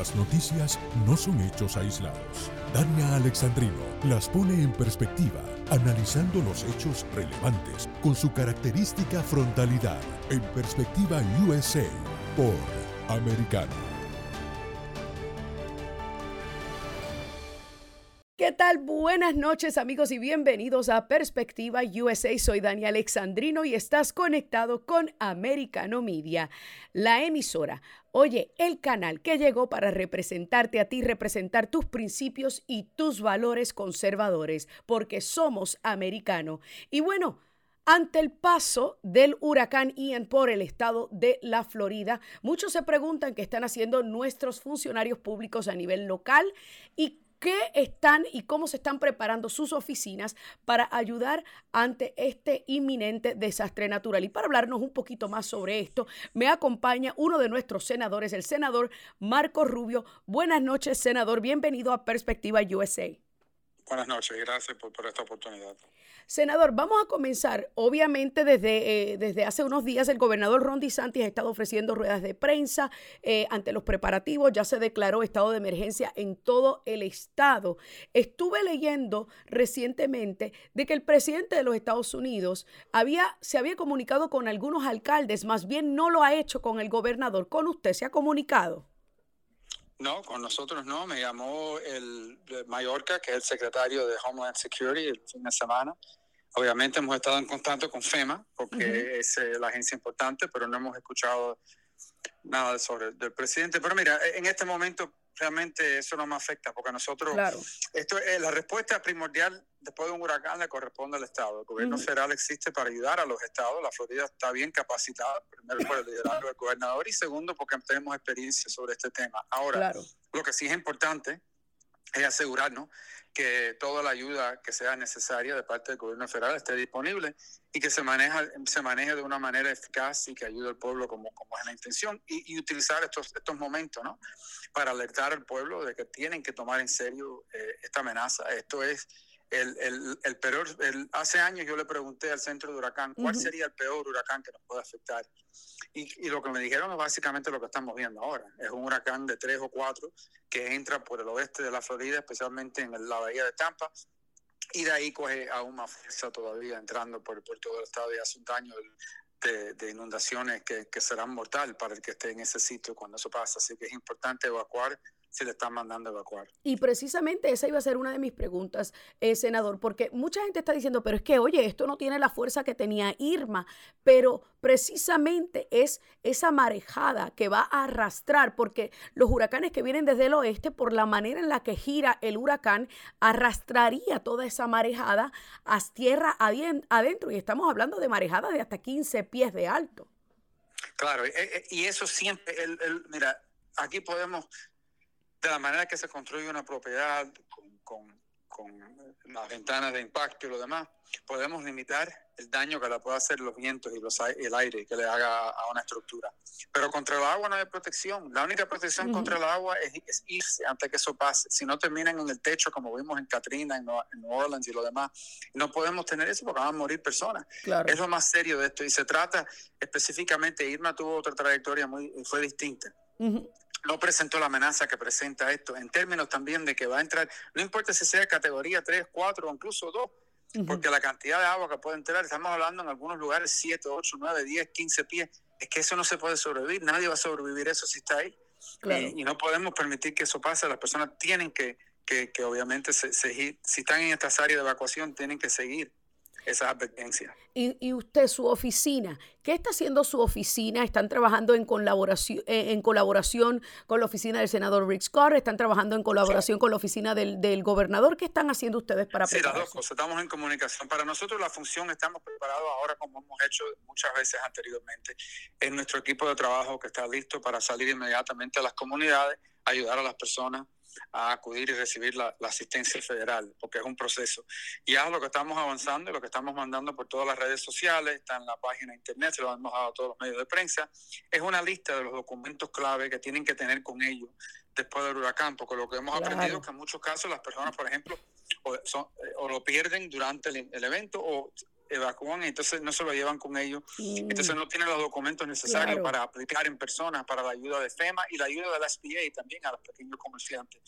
Las noticias no son hechos aislados. Dania Alexandrino las pone en perspectiva, analizando los hechos relevantes con su característica frontalidad en Perspectiva USA por Americano. Buenas noches amigos y bienvenidos a Perspectiva USA. Soy Dani Alexandrino y estás conectado con Americano Media, la emisora. Oye, el canal que llegó para representarte a ti, representar tus principios y tus valores conservadores, porque somos americano. Y bueno, ante el paso del huracán Ian por el estado de la Florida, muchos se preguntan qué están haciendo nuestros funcionarios públicos a nivel local y qué están y cómo se están preparando sus oficinas para ayudar ante este inminente desastre natural. Y para hablarnos un poquito más sobre esto, me acompaña uno de nuestros senadores, el senador Marco Rubio. Buenas noches, senador. Bienvenido a Perspectiva USA. Buenas noches, gracias por, esta oportunidad. Senador, vamos a comenzar. Obviamente, desde, eh, desde hace unos días el gobernador Ron DeSantis ha estado ofreciendo ruedas de prensa eh, ante los preparativos. Ya se declaró estado de emergencia en todo el estado. Estuve leyendo recientemente de que el presidente de los Estados Unidos había, se había comunicado con algunos alcaldes, más bien no lo ha hecho con el gobernador. ¿Con usted se ha comunicado? No, con nosotros no. Me llamó el de Mallorca, que es el secretario de Homeland Security, el fin de semana. Obviamente hemos estado en contacto con FEMA, porque es eh, la agencia importante, pero no hemos escuchado nada sobre el presidente. Pero mira, en este momento realmente eso no me afecta, porque nosotros, esto es la respuesta primordial después de un huracán le corresponde al Estado. El gobierno federal existe para ayudar a los estados. La Florida está bien capacitada, primero por el liderazgo del gobernador y segundo porque tenemos experiencia sobre este tema. Ahora, lo que sí es importante es asegurarnos que toda la ayuda que sea necesaria de parte del gobierno federal esté disponible y que se, maneja, se maneje de una manera eficaz y que ayude al pueblo como, como es la intención y, utilizar estos, estos momentos ¿no? para alertar al pueblo de que tienen que tomar en serio eh, esta amenaza. Esto es el, el, el peor, el, hace años yo le pregunté al centro de huracán cuál sería el peor huracán que nos puede afectar. Y, y, lo que me dijeron es básicamente lo que estamos viendo ahora. Es un huracán de tres o cuatro que entra por el oeste de la Florida, especialmente en la bahía de Tampa, y de ahí coge aún más fuerza todavía entrando por, por todo el estado y hace un daño de, de inundaciones que, que serán mortal para el que esté en ese sitio cuando eso pasa. Así que es importante evacuar se le están mandando a evacuar. Y precisamente esa iba a ser una de mis preguntas, eh, senador, porque mucha gente está diciendo, pero es que, oye, esto no tiene la fuerza que tenía Irma, pero precisamente es esa marejada que va a arrastrar, porque los huracanes que vienen desde el oeste, por la manera en la que gira el huracán, arrastraría toda esa marejada a tierra adentro, y estamos hablando de marejadas de hasta 15 pies de alto. Claro, eh, eh, y eso siempre, el, mira, aquí podemos de la manera que se construye una propiedad con, las ventanas de impacto y lo demás, podemos limitar el daño que le puede hacer los vientos y los, el aire que le haga a una estructura. Pero contra el agua no hay protección. La única protección contra el agua es, irse antes que eso pase. Si no terminan en el techo, como vimos en Katrina, en, New Orleans y lo demás, no podemos tener eso porque van a morir personas. Es lo más serio de esto. Y se trata específicamente, Irma tuvo otra trayectoria muy, fue distinta no presentó la amenaza que presenta esto, en términos también de que va a entrar, no importa si sea categoría 3, 4 o incluso 2, porque la cantidad de agua que puede entrar, estamos hablando en algunos lugares 7, 8, 9, 10, 15 pies, es que eso no se puede sobrevivir, nadie va a sobrevivir eso si está ahí. Y, no podemos permitir que eso pase, las personas tienen que, que, que obviamente, se, si están en estas áreas de evacuación, tienen que seguir esas advertencias. Y, y, usted, su oficina, ¿qué está haciendo su oficina? ¿Están trabajando en colaboración, eh, en colaboración con la oficina del senador Rick Scott? ¿Están trabajando en colaboración con la oficina del, del, gobernador? ¿Qué están haciendo ustedes para Sí, las dos cosas. Estamos en comunicación. Para nosotros la función, estamos preparados ahora como hemos hecho muchas veces anteriormente. Es nuestro equipo de trabajo que está listo para salir inmediatamente a las comunidades, ayudar a las personas a acudir y recibir la, asistencia federal, porque es un proceso. Y es lo que estamos avanzando y lo que estamos mandando por todas las redes sociales, está en la página de internet, se lo hemos dado a todos los medios de prensa, es una lista de los documentos clave que tienen que tener con ellos después del huracán, porque lo que hemos aprendido es que en muchos casos las personas, por ejemplo, o, lo pierden durante el, evento o evacúan y entonces no se lo llevan con ellos. Entonces no tienen los documentos necesarios para aplicar en persona para la ayuda de FEMA y la ayuda de la SBA también a los pequeños comerciantes.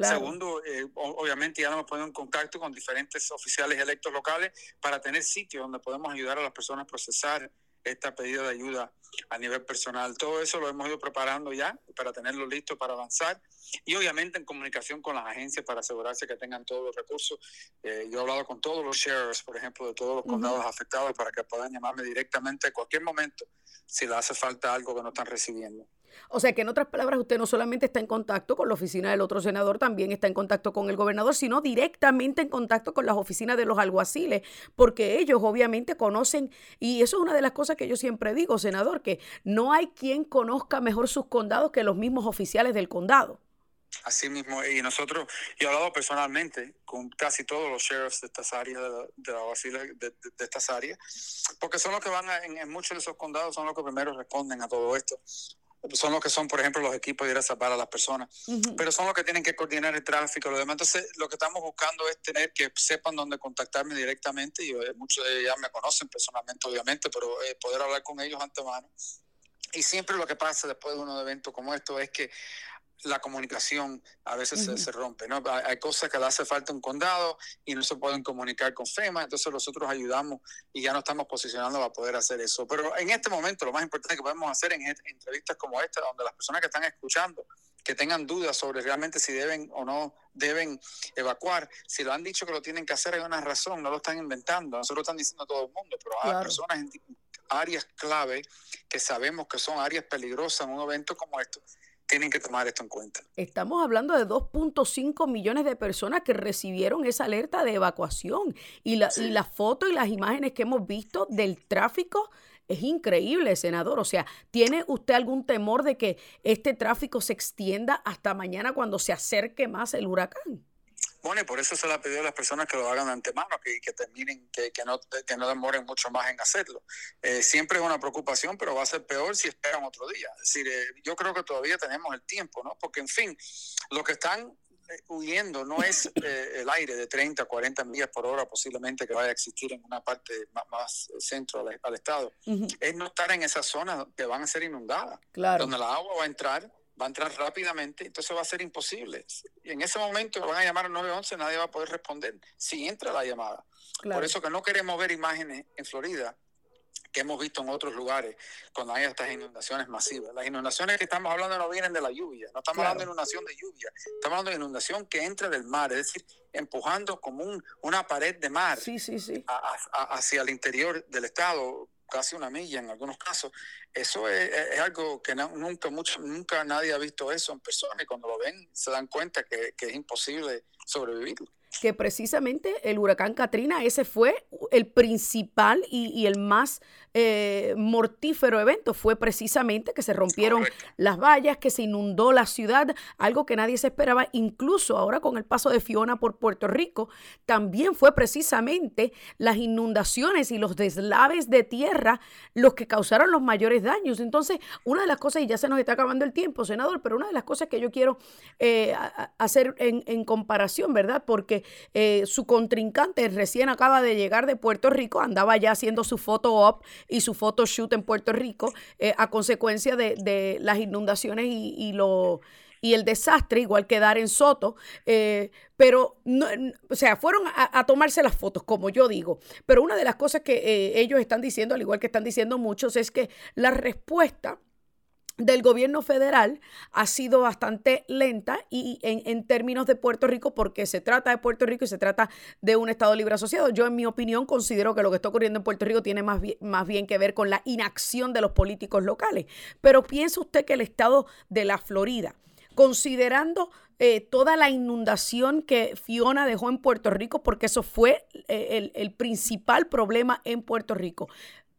Segundo, eh, obviamente ya nos ponemos en contacto con diferentes oficiales electos locales para tener sitios donde podemos ayudar a las personas a procesar esta pedida de ayuda a nivel personal. Todo eso lo hemos ido preparando ya para tenerlo listo para avanzar y obviamente en comunicación con las agencias para asegurarse que tengan todos los recursos. Eh, yo he hablado con todos los sheriffs, por ejemplo, de todos los condados afectados para que puedan llamarme directamente a cualquier momento si le hace falta algo que no están recibiendo. O sea que en otras palabras, usted no solamente está en contacto con la oficina del otro senador, también está en contacto con el gobernador, sino directamente en contacto con las oficinas de los alguaciles, porque ellos obviamente conocen, y eso es una de las cosas que yo siempre digo, senador, que no hay quien conozca mejor sus condados que los mismos oficiales del condado. Así mismo, y nosotros, yo he hablado personalmente con casi todos los sheriffs de estas áreas, de, la, de, estas áreas, porque son los que van en, en, muchos de esos condados, son los que primero responden a todo esto son los que son, por ejemplo, los equipos de ir a salvar a las personas, pero son los que tienen que coordinar el tráfico, lo demás. Entonces, lo que estamos buscando es tener que sepan dónde contactarme directamente, y eh, muchos de ellos ya me conocen personalmente, obviamente, pero eh, poder hablar con ellos antemano. Y siempre lo que pasa después de un evento como esto es que la comunicación a veces se, rompe, ¿no? Hay, cosas que le hace falta un condado y no se pueden comunicar con FEMA, entonces nosotros ayudamos y ya no estamos posicionando para poder hacer eso. Pero en este momento lo más importante que podemos hacer en entrevistas como esta, donde las personas que están escuchando, que tengan dudas sobre realmente si deben o no deben evacuar, si lo han dicho que lo tienen que hacer hay una razón, no lo están inventando, nosotros lo están diciendo todo el mundo, pero hay personas en áreas clave que sabemos que son áreas peligrosas en un evento como esto tienen que tomar esto en cuenta. Estamos hablando de 2.5 millones de personas que recibieron esa alerta de evacuación y la, y la foto y las imágenes que hemos visto del tráfico es increíble, senador. O sea, ¿tiene usted algún temor de que este tráfico se extienda hasta mañana cuando se acerque más el huracán? Bueno, y por eso se le ha pedido a las personas que lo hagan de antemano, que, que terminen, que, que, no, que no demoren mucho más en hacerlo. Eh, siempre es una preocupación, pero va a ser peor si esperan otro día. Es decir, eh, yo creo que todavía tenemos el tiempo, ¿no? Porque, en fin, lo que están eh, huyendo no es el aire de 30, 40 millas por hora posiblemente que vaya a existir en una parte más, centro al, estado. Es no estar en esas zonas que van a ser inundadas, claro. donde la agua va a entrar va a entrar rápidamente, entonces va a ser imposible. Y en ese momento van a llamar al 911, nadie va a poder responder si entra la llamada. Por eso que no queremos ver imágenes en Florida que hemos visto en otros lugares cuando hay estas inundaciones masivas. Las inundaciones que estamos hablando no vienen de la lluvia, no estamos hablando de inundación de lluvia, estamos hablando de inundación que entra del mar, es decir, empujando como un, una pared de mar hacia el interior del estado, casi una milla en algunos casos. Eso es, algo que nunca, mucho, nunca nadie ha visto eso en persona y cuando lo ven se dan cuenta que, es imposible sobrevivir que precisamente el huracán Katrina, ese fue el principal y, y el más eh, mortífero evento fue precisamente que se rompieron las vallas, que se inundó la ciudad, algo que nadie se esperaba, incluso ahora con el paso de Fiona por Puerto Rico, también fue precisamente las inundaciones y los deslaves de tierra los que causaron los mayores daños. Entonces, una de las cosas, y ya se nos está acabando el tiempo, senador, pero una de las cosas que yo quiero eh, hacer en, comparación, ¿verdad? Porque eh, su contrincante recién acaba de llegar de Puerto Rico, andaba ya haciendo su foto op y su photoshoot en Puerto Rico eh, a consecuencia de, las inundaciones y, lo y el desastre, igual que dar en Soto, eh, pero, no, o sea, fueron a, tomarse las fotos, como yo digo. Pero una de las cosas que eh, ellos están diciendo, al igual que están diciendo muchos, es que la respuesta del gobierno federal ha sido bastante lenta y en, términos de Puerto Rico, porque se trata de Puerto Rico y se trata de un Estado libre asociado. Yo, en mi opinión, considero que lo que está ocurriendo en Puerto Rico tiene más bien, más bien que ver con la inacción de los políticos locales. Pero piensa usted que el Estado de la Florida, considerando eh, toda la inundación que Fiona dejó en Puerto Rico, porque eso fue eh, el, el principal problema en Puerto Rico.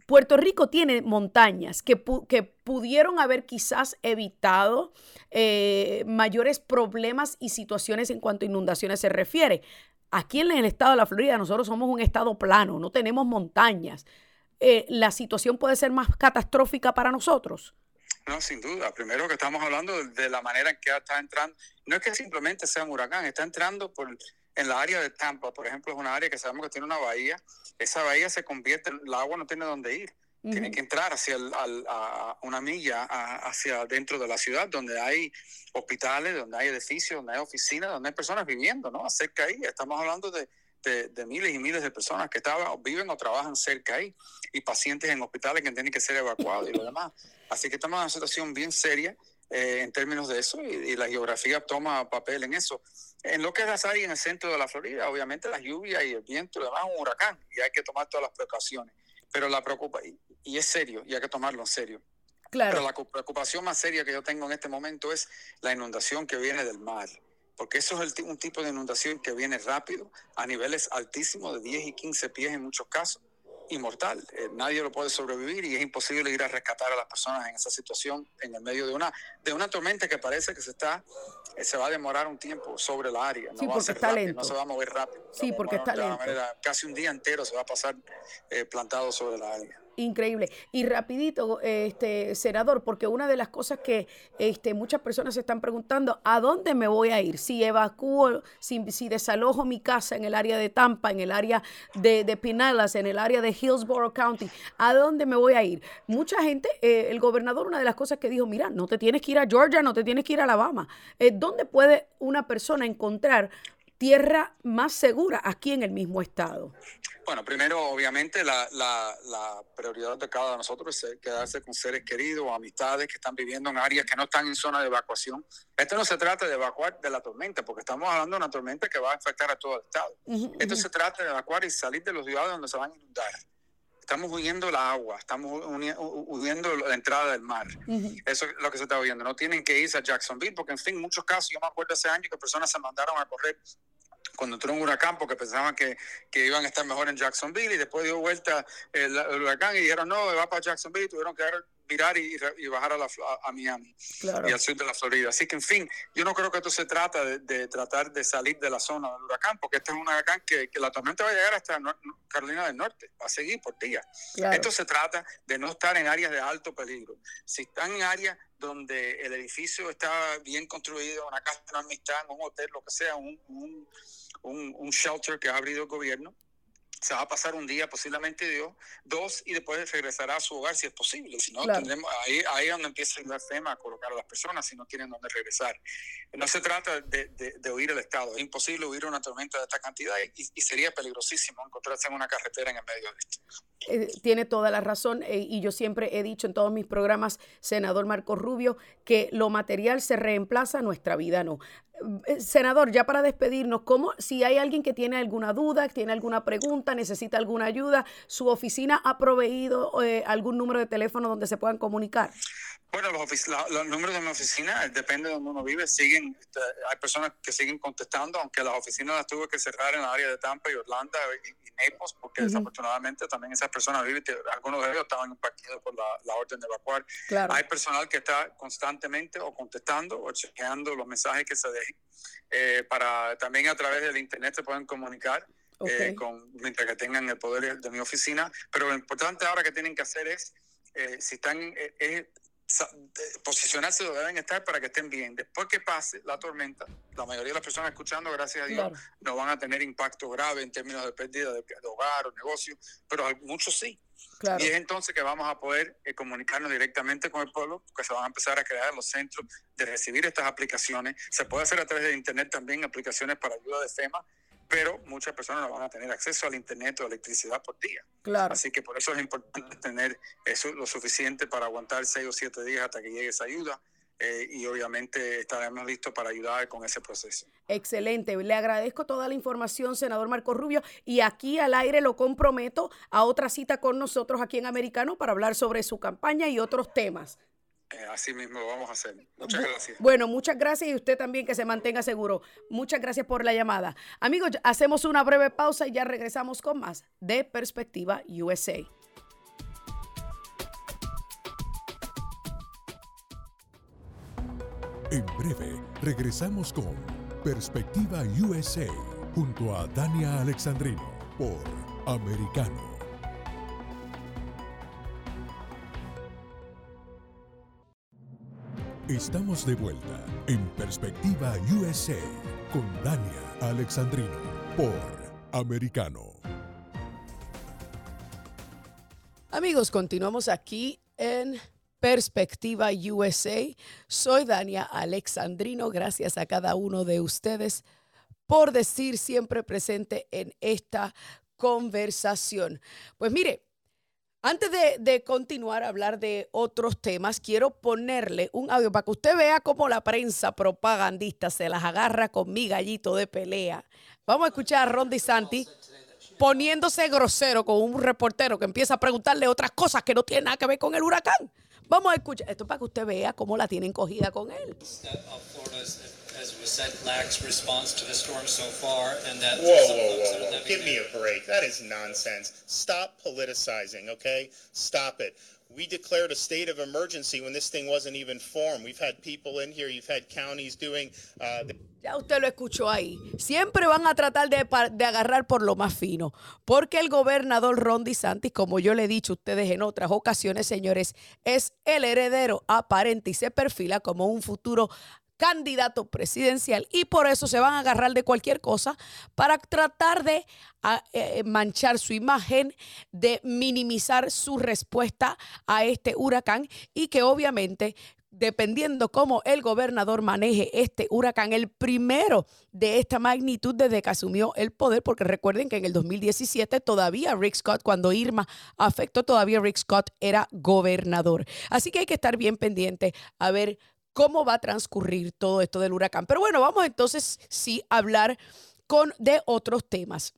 Puerto Rico tiene montañas que, que pudieron haber quizás evitado eh, mayores problemas y situaciones en cuanto a inundaciones se refiere. Aquí en el estado de la Florida nosotros somos un estado plano, no tenemos montañas. Eh, ¿La situación puede ser más catastrófica para nosotros? No, sin duda. Primero que estamos hablando de la manera en que está entrando. No es que simplemente sea un huracán, está entrando por en la área de Tampa, por ejemplo, es una área que sabemos que tiene una bahía. Esa bahía se convierte, el agua no tiene dónde ir. Tiene que entrar hacia a una milla hacia dentro de la ciudad, donde hay hospitales, donde hay edificios, donde hay oficinas, donde hay personas viviendo, ¿no? Cerca ahí. Estamos hablando de, de, miles y miles de personas que estaban, viven o trabajan cerca ahí y pacientes en hospitales que tienen que ser evacuados y lo demás. Así que estamos en una situación bien seria eh, en términos de eso y, la geografía toma papel en eso. En lo que es las áreas en el centro de la Florida, obviamente las lluvias y el viento le dan un huracán y hay que tomar todas las precauciones. Pero la preocupa, y, es serio, y hay que tomarlo en serio. Claro. Pero la preocupación más seria que yo tengo en este momento es la inundación que viene del mar porque eso es el, un tipo de inundación que viene rápido, a niveles altísimos, de 10 y 15 pies en muchos casos, y mortal. Eh, nadie lo puede sobrevivir y es imposible ir a rescatar a las personas en esa situación en el medio de una, de una tormenta que parece que se está eh, se va a demorar un tiempo sobre la área. No va a ser rápido, no se va a mover rápido. Sí, porque está lento. casi un día entero se va a pasar eh, plantado sobre la área. Increíble. Y rapidito, este senador, porque una de las cosas que este, muchas personas se están preguntando, ¿a dónde me voy a ir? Si evacúo, si, desalojo mi casa en el área de Tampa, en el área de, de Pinellas, en el área de Hillsborough County, ¿a dónde me voy a ir? Mucha gente, eh, el gobernador, una de las cosas que dijo, mira, no te tienes que ir a Georgia, no te tienes que ir a Alabama. Eh, ¿Dónde puede una persona encontrar tierra más segura aquí en el mismo estado? Bueno, primero, obviamente, la, la, prioridad de cada uno de nosotros es quedarse con seres queridos o amistades que están viviendo en áreas que no están en zona de evacuación. Esto no se trata de evacuar de la tormenta, porque estamos hablando de una tormenta que va a afectar a todo el estado. Esto se trata de evacuar y salir de los ciudades donde se van a inundar. Estamos huyendo el agua, estamos huyendo la entrada del mar. Eso es lo que se está oyendo. No tienen que irse a Jacksonville, porque en fin, en muchos casos, yo me acuerdo ese año que personas se mandaron a correr cuando entró un huracán porque pensaban que, que, iban a estar mejor en Jacksonville y después dio vuelta el, huracán y dijeron no, va para Jacksonville y tuvieron que virar y, y bajar a, la, a, Miami y al sur de la Florida. Así que, en fin, yo no creo que esto se trata de, tratar de salir de la zona del huracán, porque este es un huracán que, que la tormenta va a llegar hasta Carolina del Norte, va a seguir por días. Esto se trata de no estar en áreas de alto peligro. Si están en áreas donde el edificio está bien construido, una casa de amistad, un hotel, lo que sea, un, un, un, shelter que ha abrido el gobierno, se va a pasar un día, posiblemente Dios, dos, y después regresará a su hogar si es posible. Si no, tendremos, ahí, ahí es donde empieza el tema a colocar a las personas si no tienen dónde regresar. No se trata de, de, huir el Estado, es imposible huir una tormenta de esta cantidad y, sería peligrosísimo encontrarse en una carretera en el medio de esto. Eh, tiene toda la razón eh, y yo siempre he dicho en todos mis programas, senador Marco Rubio, que lo material se reemplaza, nuestra vida no. Eh, senador, ya para despedirnos, ¿cómo, si hay alguien que tiene alguna duda, tiene alguna pregunta, necesita alguna ayuda, su oficina ha proveído eh, algún número de teléfono donde se puedan comunicar? Bueno, los, los, números de mi oficina, depende de donde uno vive, siguen, este, hay personas que siguen contestando, aunque las oficinas las tuve que cerrar en el área de Tampa y Orlando y, Naples, porque desafortunadamente también esas personas viven, algunos de ellos estaban impactados por la, orden de evacuar. Hay personal que está constantemente o contestando o chequeando los mensajes que se dejen, eh, para también a través del internet se pueden comunicar. Eh, con, mientras que tengan el poder de mi oficina, pero lo importante ahora que tienen que hacer es, eh, si están, eh, posicionarse donde deben estar para que estén bien. Después que pase la tormenta, la mayoría de las personas escuchando, gracias a Dios, no van a tener impacto grave en términos de pérdida de, hogar o negocio, pero muchos sí. Y es entonces que vamos a poder eh, comunicarnos directamente con el pueblo, porque se van a empezar a crear los centros de recibir estas aplicaciones. Se puede hacer a través de Internet también aplicaciones para ayuda de FEMA pero muchas personas no van a tener acceso al internet o electricidad por día. Claro. Así que por eso es importante tener eso lo suficiente para aguantar seis o siete días hasta que llegue esa ayuda. Eh, y obviamente estaremos listos para ayudar con ese proceso. Excelente. Le agradezco toda la información, senador Marco Rubio, y aquí al aire lo comprometo a otra cita con nosotros aquí en Americano para hablar sobre su campaña y otros temas. Eh, así mismo lo vamos a hacer. Muchas gracias. Bueno, muchas gracias y usted también que se mantenga seguro. Muchas gracias por la llamada. Amigos, hacemos una breve pausa y ya regresamos con más de Perspectiva USA. En breve, regresamos con Perspectiva USA junto a Dania Alexandrino por Americano. Estamos de vuelta en Perspectiva USA con Dania Alexandrino. por Americano. Amigos, continuamos aquí en Perspectiva USA. Soy Dania Alexandrino. Gracias a cada uno de ustedes por decir siempre presente en esta conversación. Pues mire, antes de, continuar a hablar de otros temas, quiero ponerle un audio para que usted vea cómo la prensa propagandista se las agarra con mi gallito de pelea. Vamos a escuchar a Ron DeSantis poniéndose grosero con un reportero que empieza a preguntarle otras cosas que no tienen nada que ver con el huracán. Vamos a escuchar esto para que usted vea cómo la tienen cogida con él. As was said, lacks response to the storm so far, and that whoa, whoa, whoa, whoa! Give me a break. That is nonsense. Stop politicizing, okay? Stop it. We declared a state of emergency when this thing wasn't even formed. We've had people in here. You've had counties doing. Uh, the ya usted lo escuchó ahí. Siempre van a tratar de, de, agarrar por lo más fino. Porque el gobernador Ron DeSantis, como yo le he dicho a ustedes en otras ocasiones, señores, es el heredero aparente y se perfila como un futuro candidato presidencial y por eso se van a agarrar de cualquier cosa para tratar de eh, manchar su imagen, de minimizar su respuesta a este huracán y que obviamente dependiendo cómo el gobernador maneje este huracán, el primero de esta magnitud desde que asumió el poder, porque recuerden que en el 2017 todavía Rick Scott, cuando Irma afectó, todavía Rick Scott era gobernador. Así que hay que estar bien pendiente a ver cómo va a transcurrir todo esto del huracán. Pero bueno, vamos entonces sí a hablar con, de otros temas.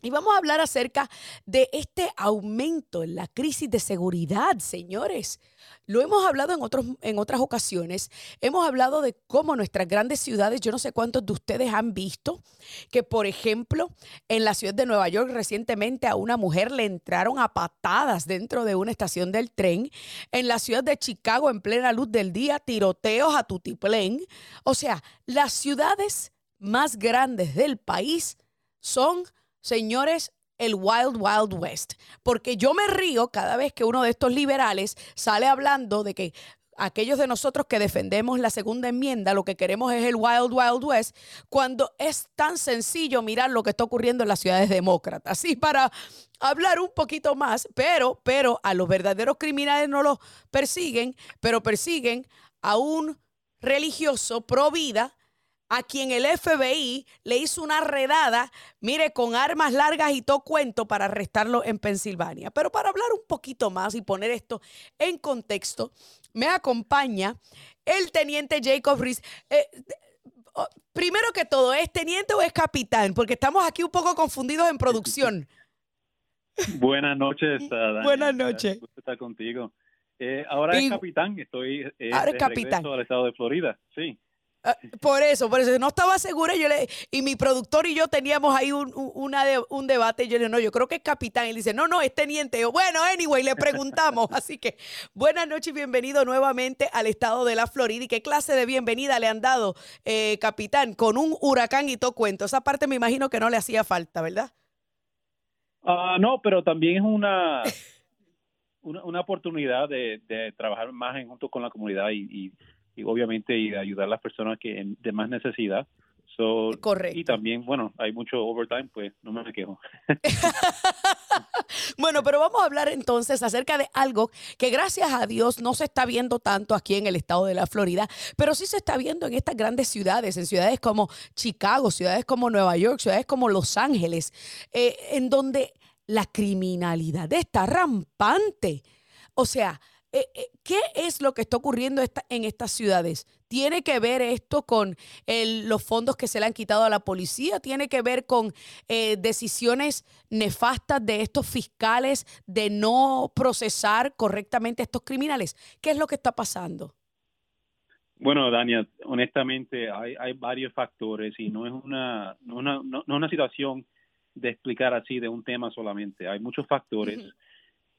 Y vamos a hablar acerca de este aumento en la crisis de seguridad, señores. Lo hemos hablado en, otros, en otras ocasiones. Hemos hablado de cómo nuestras grandes ciudades, yo no sé cuántos de ustedes han visto, que por ejemplo, en la ciudad de Nueva York recientemente a una mujer le entraron a patadas dentro de una estación del tren. En la ciudad de Chicago, en plena luz del día, tiroteos a tutiplén. O sea, las ciudades más grandes del país son señores, el Wild Wild West. Porque yo me río cada vez que uno de estos liberales sale hablando de que aquellos de nosotros que defendemos la segunda enmienda, lo que queremos es el Wild Wild West, cuando es tan sencillo mirar lo que está ocurriendo en las ciudades demócratas. Así para hablar un poquito más, pero, pero a los verdaderos criminales no los persiguen, pero persiguen a un religioso pro vida a quien el FBI le hizo una redada, mire, con armas largas y todo cuento para arrestarlo en Pensilvania. Pero para hablar un poquito más y poner esto en contexto, me acompaña el teniente Jacob Reese. Eh, oh, primero que todo, ¿es teniente o es capitán? Porque estamos aquí un poco confundidos en producción. Buenas noches, Dani. Buenas noches. Gusto estar contigo. Eh, ahora es capitán, estoy eh, ahora es capitán. al estado de Florida, sí. Ah, por eso, por eso no estaba segura. Yo le, y mi productor y yo teníamos ahí un, una un debate. Y yo le dije, no, yo creo que es capitán. Y él dice, no, no, es teniente. Yo, bueno, anyway, le preguntamos. Así que buenas noches y bienvenido nuevamente al estado de la Florida. ¿Y qué clase de bienvenida le han dado, eh, capitán, con un huracán y todo cuento? Esa parte me imagino que no le hacía falta, ¿verdad? Ah, no, pero también es una, una, oportunidad de, trabajar más en junto con la comunidad y obviamente y ayudar a las personas que de más necesidad. Correcto. Y también, bueno, hay mucho overtime, pues no me quejo. bueno, pero vamos a hablar entonces acerca de algo que gracias a Dios no se está viendo tanto aquí en el estado de la Florida, pero sí se está viendo en estas grandes ciudades, en ciudades como Chicago, ciudades como Nueva York, ciudades como Los Ángeles, eh, en donde la criminalidad está rampante. O sea, eh, eh, ¿Qué es lo que está ocurriendo en estas ciudades? ¿Tiene que ver esto con los fondos que se le han quitado a la policía? ¿Tiene que ver con eh, decisiones nefastas de estos fiscales de no procesar correctamente a estos criminales? ¿Qué es lo que está pasando? Bueno, Dania, honestamente hay, varios factores y no es una, no, una situación de explicar así de un tema solamente. Hay muchos factores,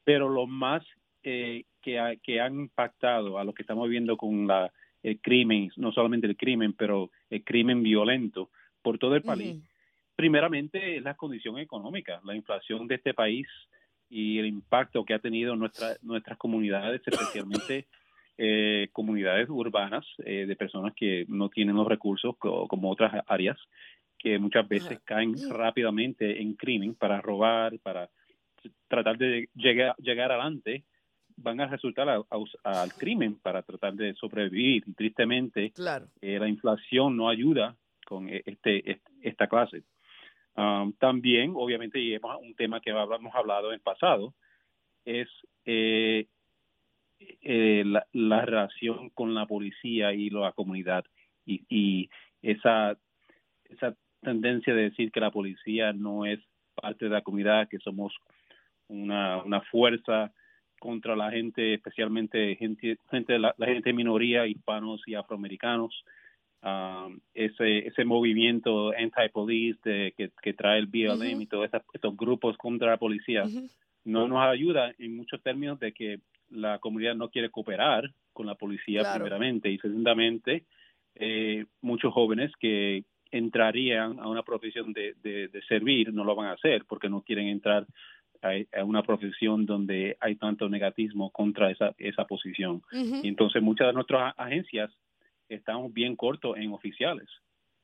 pero lo más eh, que, que han impactado a lo que estamos viendo con la, el crimen, no solamente el crimen, pero el crimen violento por todo el país. Primeramente es la condición económica, la inflación de este país y el impacto que ha tenido en nuestra, nuestras comunidades, especialmente eh, comunidades urbanas eh, de personas que no tienen los recursos como otras áreas. que muchas veces caen rápidamente en crimen para robar, para tratar de llegar, llegar adelante, van a resultar al crimen para tratar de sobrevivir. Y tristemente, claro. Eh, la inflación no ayuda con e, este, esta clase. Um, también, obviamente, y hemos, un tema que hemos hablado en el pasado, es eh, eh, la, relación con la policía y la comunidad y, y esa, esa tendencia de decir que la policía no es parte de la comunidad, que somos una, una fuerza contra la gente, especialmente gente, gente la, gente minoría, hispanos y afroamericanos. Um, ese ese movimiento anti-police que, que trae el BLM y todos estos grupos contra la policía no nos ayuda en muchos términos de que la comunidad no quiere cooperar con la policía primeramente. Y segundamente eh, muchos jóvenes que entrarían a una profesión de, de, servir no lo van a hacer porque no quieren entrar a, una profesión donde hay tanto negativismo contra esa, esa posición. y entonces muchas de nuestras agencias estamos bien cortos en oficiales.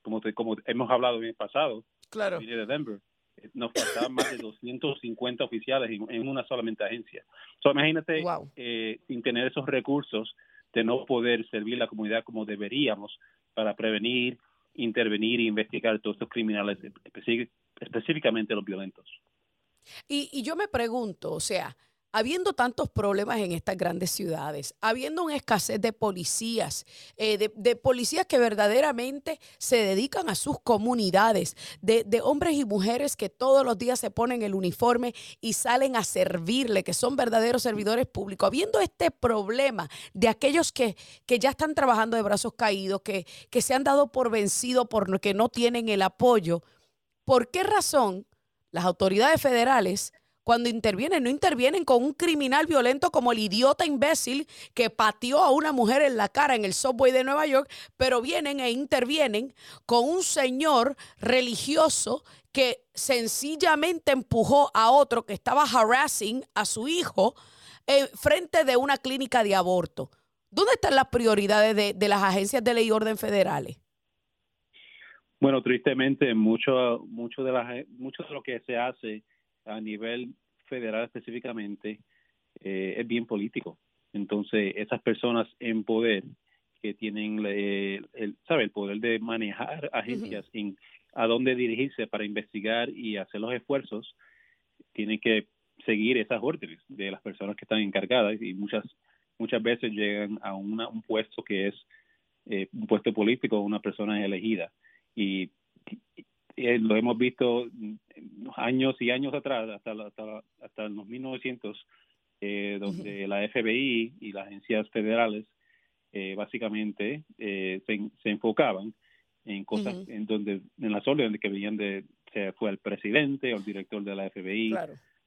Como, como hemos hablado en el pasado, claro. de Denver, eh, nos faltaban más de 250 oficiales en, una solamente agencia. So, imagínate, eh, sin tener esos recursos, de no poder servir la comunidad como deberíamos para prevenir, intervenir e investigar todos estos criminales, específicamente los violentos. Y, y yo me pregunto, o sea, habiendo tantos problemas en estas grandes ciudades, habiendo una escasez de policías, eh, de, policías que verdaderamente se dedican a sus comunidades, de, hombres y mujeres que todos los días se ponen el uniforme y salen a servirle, que son verdaderos servidores públicos, habiendo este problema de aquellos que, que ya están trabajando de brazos caídos, que, que se han dado por vencido porque no tienen el apoyo, ¿por qué razón las autoridades federales cuando intervienen, no intervienen con un criminal violento como el idiota imbécil que pateó a una mujer en la cara en el subway de Nueva York, pero vienen e intervienen con un señor religioso que sencillamente empujó a otro que estaba harassing a su hijo en frente de una clínica de aborto. ¿Dónde están las prioridades de, las agencias de ley y orden federales? Bueno, tristemente, mucho, mucho, de mucho de lo que se hace a nivel federal específicamente eh, es bien político. Entonces, esas personas en poder que tienen el, ¿sabe? el poder de manejar agencias en a dónde dirigirse para investigar y hacer los esfuerzos, tienen que seguir esas órdenes de las personas que están encargadas y muchas muchas veces llegan a un puesto que es eh, un puesto político, una persona elegida y eh, lo hemos visto años y años atrás, hasta, hasta, hasta los 1900, eh, donde la FBI y las agencias federales eh, básicamente se, se, enfocaban en cosas en donde en las órdenes que venían de se fue el presidente o el director de la FBI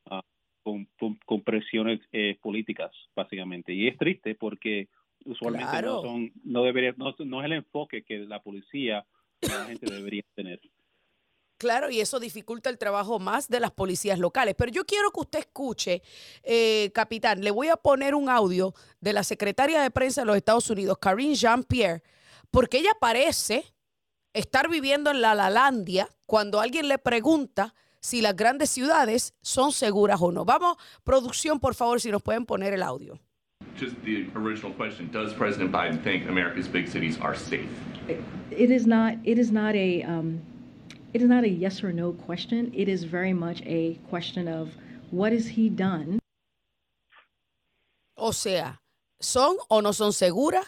ah, con, con, presiones políticas básicamente. Y es triste porque usualmente no son no debería no, no es el enfoque que la policía la gente debería tener Claro, y eso dificulta el trabajo más de las policías locales. Pero yo quiero que usted escuche, eh, capitán, le voy a poner un audio de la secretaria de prensa de los Estados Unidos, Karine Jean-Pierre, porque ella parece estar viviendo en la Lalandia cuando alguien le pregunta si las grandes ciudades son seguras o no. Vamos, producción, por favor, si nos pueden poner el audio. Just the original question, does President Biden think America's big cities are safe? It is not, it is not a... Um, it is not a yes or no question. It is very much a question of what has he done. O sea, ¿son o no son seguras?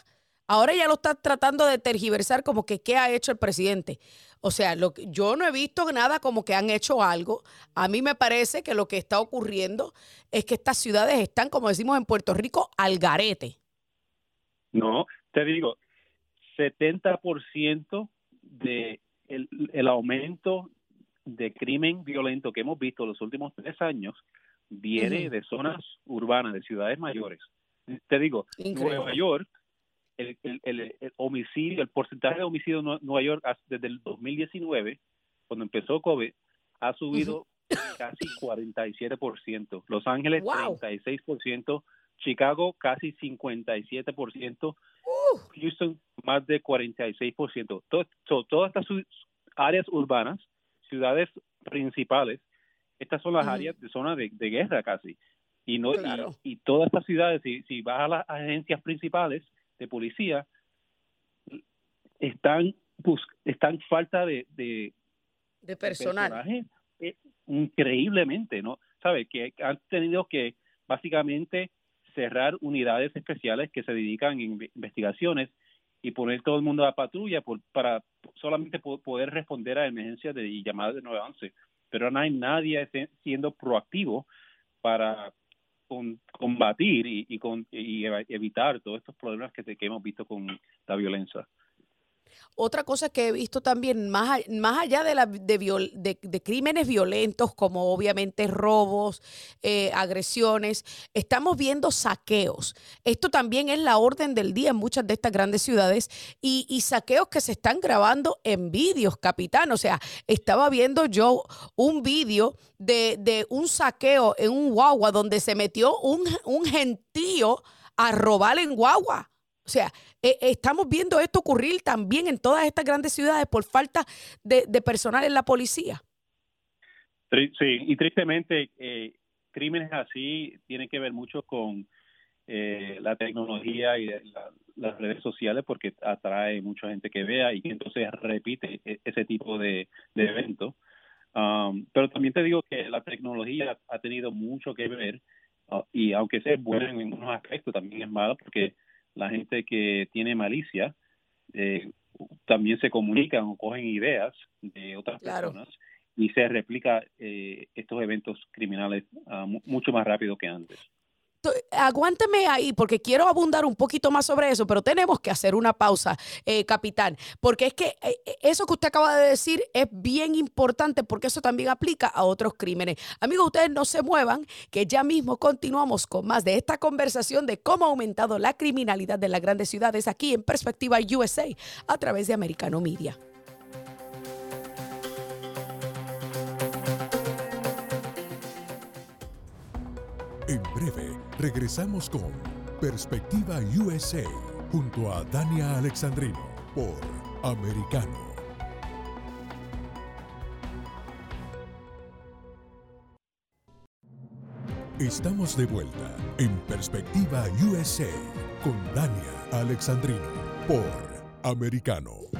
Ahora ya lo está tratando de tergiversar como que qué ha hecho el presidente. O sea, lo yo no he visto nada como que han hecho algo. A mí me parece que lo que está ocurriendo es que estas ciudades están, como decimos en Puerto Rico, al garete. No, te digo, 70% de el, aumento de crimen violento que hemos visto los últimos tres años viene de zonas urbanas, de ciudades mayores. Te digo, Nueva York, el, el, homicidio, el porcentaje de homicidio en Nueva York desde el 2019, cuando empezó COVID, ha subido casi 47%. Los Ángeles, 36%. Chicago, casi 57%. Houston, más de 46%. Todo, todas estas áreas urbanas, ciudades principales, estas son las áreas de zona de, guerra casi. Y, no, y, todas estas ciudades, si, si vas a las agencias principales de policía, están, están falta de, de, personal. Eh, increíblemente, ¿no? ¿Sabe? Que han tenido que básicamente cerrar unidades especiales que se dedican a investigaciones y poner todo el mundo a la patrulla por, para solamente poder responder a emergencias de, y llamadas de 911. Pero no hay nadie siendo proactivo para combatir y, y, con, y evitar todos estos problemas que, que hemos visto con la violencia. Otra cosa que he visto también, más, más allá de, la, de, crímenes violentos, como obviamente robos, eh, agresiones, estamos viendo saqueos. Esto también es la orden del día en muchas de estas grandes ciudades y, saqueos que se están grabando en vídeos, capitán. O sea, estaba viendo yo un vídeo de, de, un saqueo en un guagua donde se metió un, un gentío a robar en guagua. O sea, eh, estamos viendo esto ocurrir también en todas estas grandes ciudades por falta de, personal en la policía. Sí, y tristemente, eh, crímenes así tienen que ver mucho con eh, la tecnología y las redes sociales porque atrae mucha gente que vea y entonces repite e, ese tipo de, eventos. Um, pero también te digo que la tecnología ha tenido mucho que ver uh, y aunque sea buena en unos aspectos, también es malo porque la gente que tiene malicia eh, también se comunican o cogen ideas de otras personas y se replica eh, estos eventos criminales uh, mucho más rápido que antes aguánteme ahí porque quiero abundar un poquito más sobre eso, pero tenemos que hacer una pausa, eh, capitán, porque es que eh, eh, eso que usted acaba de decir es bien importante porque eso también aplica a otros crímenes. Amigos, ustedes no se muevan, que ya mismo continuamos con más de esta conversación de cómo ha aumentado la criminalidad de las grandes ciudades aquí en Perspectiva USA a través de Americano Media. En breve, regresamos con Perspectiva USA junto a Dania Alexandrino por Americano. Estamos de vuelta en Perspectiva USA con Dania Alexandrino por Americano.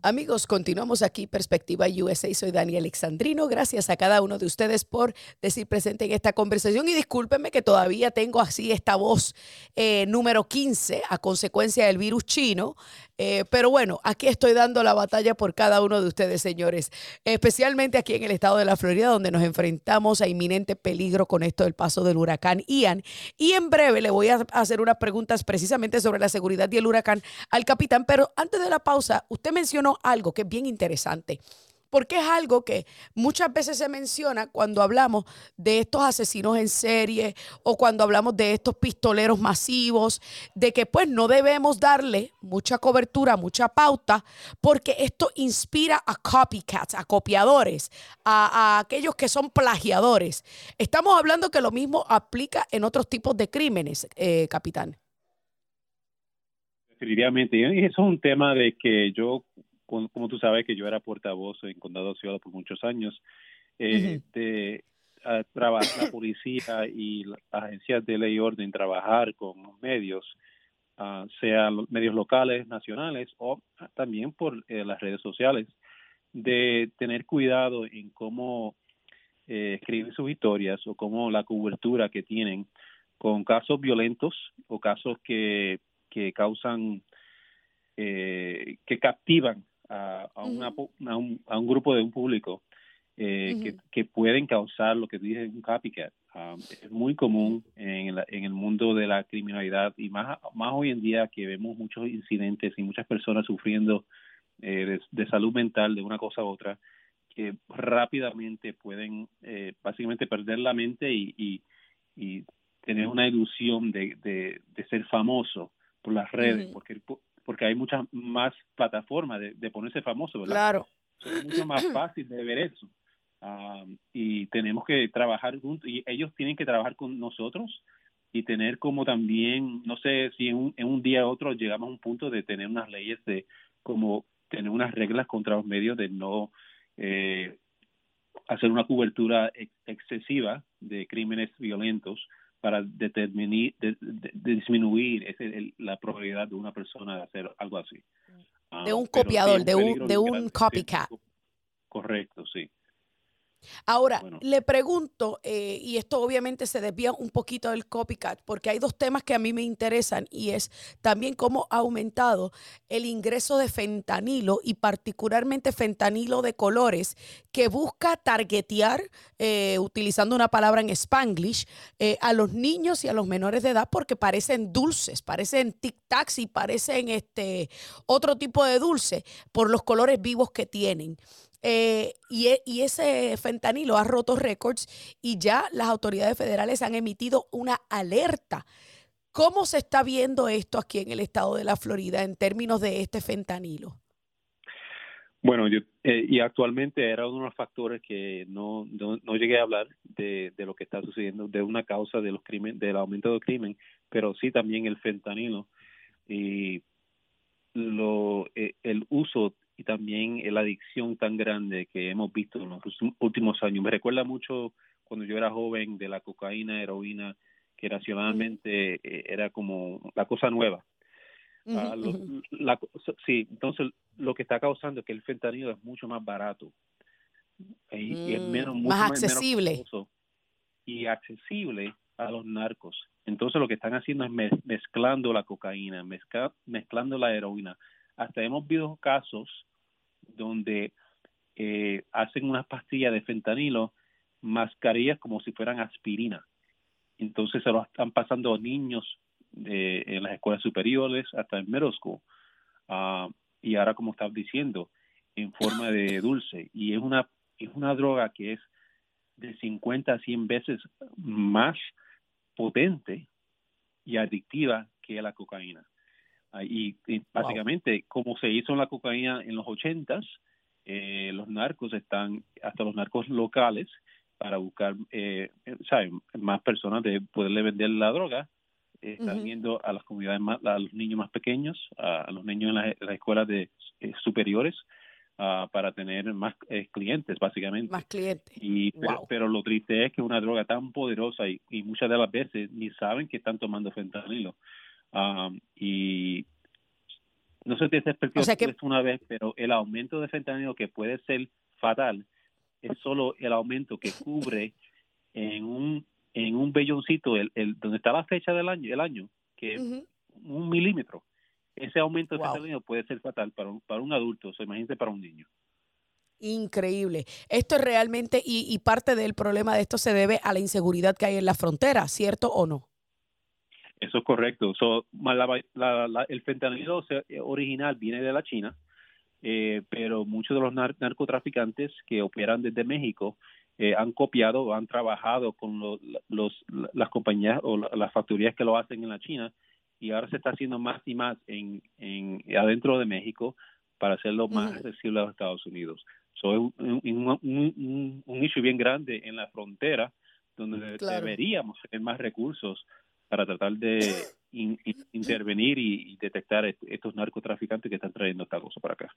Amigos, continuamos aquí, Perspectiva USA. Soy Daniel Alexandrino. Gracias a cada uno de ustedes por decir presente en esta conversación. Y discúlpenme que todavía tengo así esta voz eh, número 15 a consecuencia del virus chino. Eh, pero bueno, aquí estoy dando la batalla por cada uno de ustedes, señores, especialmente aquí en el estado de la Florida, donde nos enfrentamos a inminente peligro con esto del paso del huracán Ian. Y en breve le voy a hacer unas preguntas precisamente sobre la seguridad y el huracán al capitán. Pero antes de la pausa, usted mencionó algo que es bien interesante porque es algo que muchas veces se menciona cuando hablamos de estos asesinos en serie o cuando hablamos de estos pistoleros masivos, de que pues no debemos darle mucha cobertura, mucha pauta, porque esto inspira a copycats, a copiadores, a, aquellos que son plagiadores. Estamos hablando que lo mismo aplica en otros tipos de crímenes, eh, capitán. Definitivamente, y eso es un tema de que yo como, tú sabes que yo era portavoz en Condado Ciudad por muchos años, eh, de trabajar la policía y las agencias de ley y orden trabajar con los medios, uh, sea los medios locales, nacionales o también por eh, las redes sociales, de tener cuidado en cómo eh, escriben sus historias o cómo la cobertura que tienen con casos violentos o casos que, que causan, eh, que captivan a, a, una, a, un, a un grupo de un público eh, que, que, pueden causar lo que dije un copycat. Um, es muy común en, en, el mundo de la criminalidad y más, más hoy en día que vemos muchos incidentes y muchas personas sufriendo eh, de, salud mental de una cosa u otra que rápidamente pueden eh, básicamente perder la mente y, y, y tener una ilusión de, de, de, ser famoso por las redes, porque porque hay muchas más plataformas de, ponerse famoso, ¿verdad? Claro. Es mucho más fácil de ver eso. y tenemos que trabajar juntos, y ellos tienen que trabajar con nosotros y tener como también, no sé si en un, en un día u otro llegamos a un punto de tener unas leyes de como tener unas reglas contra los medios de no eh, hacer una cobertura excesiva de crímenes violentos para determinar, de, disminuir la probabilidad de una persona de hacer algo así. De un ah, copiador, de un, de un copycat. Correcto, sí. Ahora, le pregunto, eh, y esto obviamente se desvía un poquito del copycat, porque hay dos temas que a mí me interesan y es también cómo ha aumentado el ingreso de fentanilo y particularmente fentanilo de colores que busca targetear, eh, utilizando una palabra en spanglish, eh, a los niños y a los menores de edad porque parecen dulces, parecen tic-tacs y parecen este, otro tipo de dulce por los colores vivos que tienen. Eh, e, y, ese fentanilo ha roto récords y ya las autoridades federales han emitido una alerta. ¿Cómo se está viendo esto aquí en el estado de la Florida en términos de este fentanilo? Bueno, yo, eh, y actualmente era uno de los factores que no, no, llegué a hablar de, lo que está sucediendo, de una causa de los crimen, del aumento del crimen, pero sí también el fentanilo y lo, eh, el uso y también la adicción tan grande que hemos visto en los últimos años. Me recuerda mucho cuando yo era joven de la cocaína, heroína, que racionalmente eh, era como la cosa nueva. Ah, sí, entonces lo que está causando es que el fentanilo es mucho más barato y, es mm, menos, más accesible y accesible a los narcos. Entonces lo que están haciendo es mezclando la cocaína, mezclando la heroína. Hasta hemos visto casos donde eh, hacen unas pastillas de fentanilo, mascarillas como si fueran aspirina. Entonces se lo están pasando a niños eh, en las escuelas superiores, hasta en middle school. Ah, y ahora, como estás diciendo, en forma de dulce. Y es una, es una droga que es de 50 a 100 veces más potente y adictiva que la cocaína. Y, básicamente, como se hizo en la cocaína en los ochentas, eh, los narcos están, hasta los narcos locales, para buscar eh, más personas de poderle vender la droga, están viendo a las comunidades más, a los niños más pequeños, a, los niños en las, escuelas de eh, superiores, uh, para tener más eh, clientes, básicamente. Más clientes. Y, pero, lo triste es que una droga tan poderosa y, y muchas de las veces ni saben que están tomando fentanilo. Um, y no sé si te perspectiva o una vez, pero el aumento de fentanilo que puede ser fatal es solo el aumento que cubre en un en un belloncito el, el donde está la fecha del año el año que es un milímetro ese aumento de fentanilo puede ser fatal para un, para un adulto, o sea, imagínate para un niño. Increíble. Esto es realmente, y, y, parte del problema de esto se debe a la inseguridad que hay en la frontera, ¿cierto o no? Eso es correcto. el fentanilo original viene de la China, eh, pero muchos de los narcotraficantes que operan desde México eh, han copiado o han trabajado con los, las compañías o las factorías que lo hacen en la China y ahora se está haciendo más y más en, en adentro de México para hacerlo más accesible a los Estados Unidos. So, es un, un, un, issue bien grande en la frontera donde deberíamos tener más recursos para tratar de intervenir y, detectar estos narcotraficantes que están trayendo esta cosa para acá.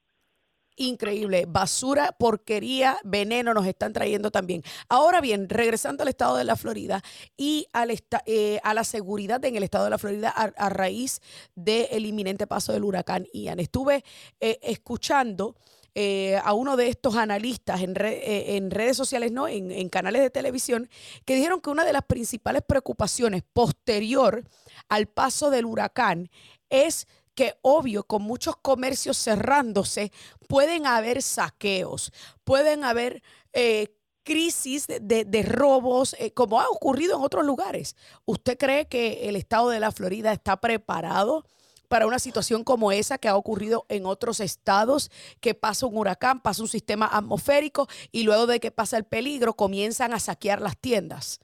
Increíble, basura, porquería, veneno nos están trayendo también. Ahora bien, regresando al estado de la Florida y al eh, a la seguridad en el estado de la Florida a, raíz del inminente paso del huracán Ian. Estuve eh, escuchando eh, a uno de estos analistas en, eh, en redes sociales, no, en, canales de televisión, que dijeron que una de las principales preocupaciones posterior al paso del huracán es que obvio, con muchos comercios cerrándose, pueden haber saqueos, pueden haber eh, crisis de robos, como ha ocurrido en otros lugares. ¿Usted cree que el estado de la Florida está preparado para una situación como esa que ha ocurrido en otros estados, que pasa un huracán, pasa un sistema atmosférico y luego de que pasa el peligro comienzan a saquear las tiendas?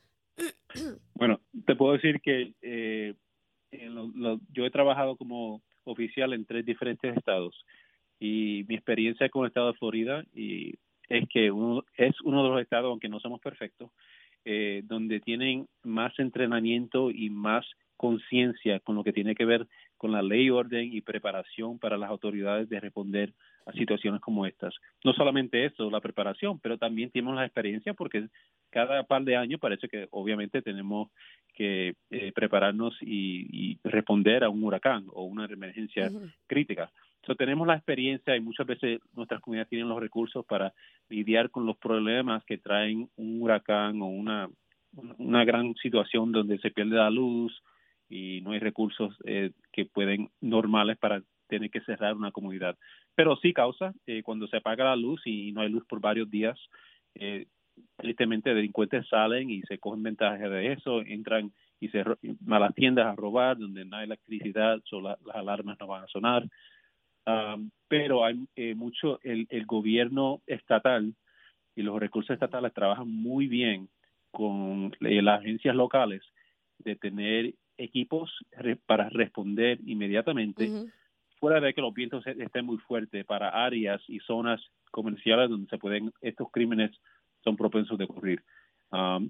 Bueno, te puedo decir que eh, yo he trabajado como oficial en tres diferentes estados y mi experiencia con el estado de Florida y es que uno, es uno de los estados, aunque no somos perfectos, eh, donde tienen más entrenamiento y más conciencia con lo que tiene que ver con la ley, orden y preparación para las autoridades de responder a situaciones como estas. No solamente eso, la preparación, pero también tenemos la experiencia porque cada par de años parece que obviamente tenemos que eh, prepararnos y, responder a un huracán o una emergencia crítica. Entonces tenemos la experiencia y muchas veces nuestras comunidades tienen los recursos para lidiar con los problemas que traen un huracán o una, una gran situación donde se pierde la luz y no hay recursos eh, que pueden normales para tener que cerrar una comunidad. Pero sí causa, eh, cuando se apaga la luz y no hay luz por varios días, eh, tristemente delincuentes salen y se cogen ventaja de eso, entran y se a las tiendas a robar donde no hay electricidad, so las alarmas no van a sonar. Um, pero hay eh, mucho, el, el gobierno estatal y los recursos estatales trabajan muy bien con las agencias locales de tener equipos para responder inmediatamente, fuera de que los vientos estén muy fuertes para áreas y zonas comerciales donde se pueden estos crímenes son propensos de ocurrir. Um,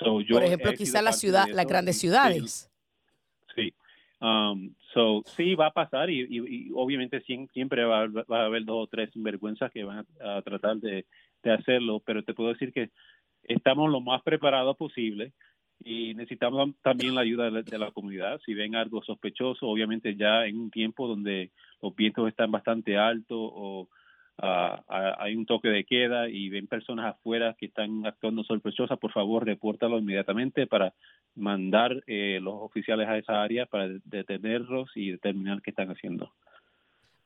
Por ejemplo, quizá la ciudad, las grandes ciudades. Sí. Um, so, sí, va a pasar y, obviamente siempre va, a haber dos o tres sinvergüenzas que van a, tratar de, de, hacerlo, pero te puedo decir que estamos lo más preparados posible y necesitamos también la ayuda de la, comunidad. Si ven algo sospechoso, obviamente ya en un tiempo donde los vientos están bastante altos o ah, hay un toque de queda y ven personas afuera que están actuando sospechosas, por favor, repórtalo inmediatamente para mandar eh, los oficiales a esa área para detenerlos y determinar qué están haciendo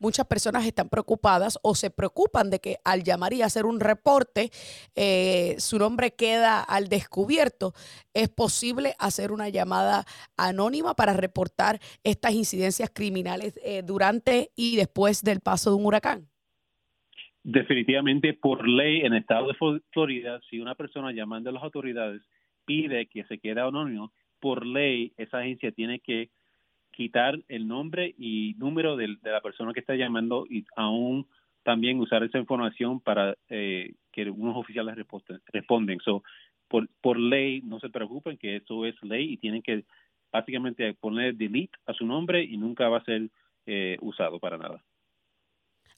muchas personas están preocupadas o se preocupan de que al llamar y hacer un reporte, eh, su nombre queda al descubierto. ¿Es posible hacer una llamada anónima para reportar estas incidencias criminales eh, durante y después del paso de un huracán? Definitivamente, por ley en el estado de Florida, si una persona llamando a las autoridades pide que se quede anónimo, por ley esa agencia tiene que quitar el nombre y número de, la persona que está llamando y aún también usar esa información para eh, que unos oficiales responden. Por ley, no se preocupen que eso es ley y tienen que básicamente poner delete a su nombre y nunca va a ser eh, usado para nada.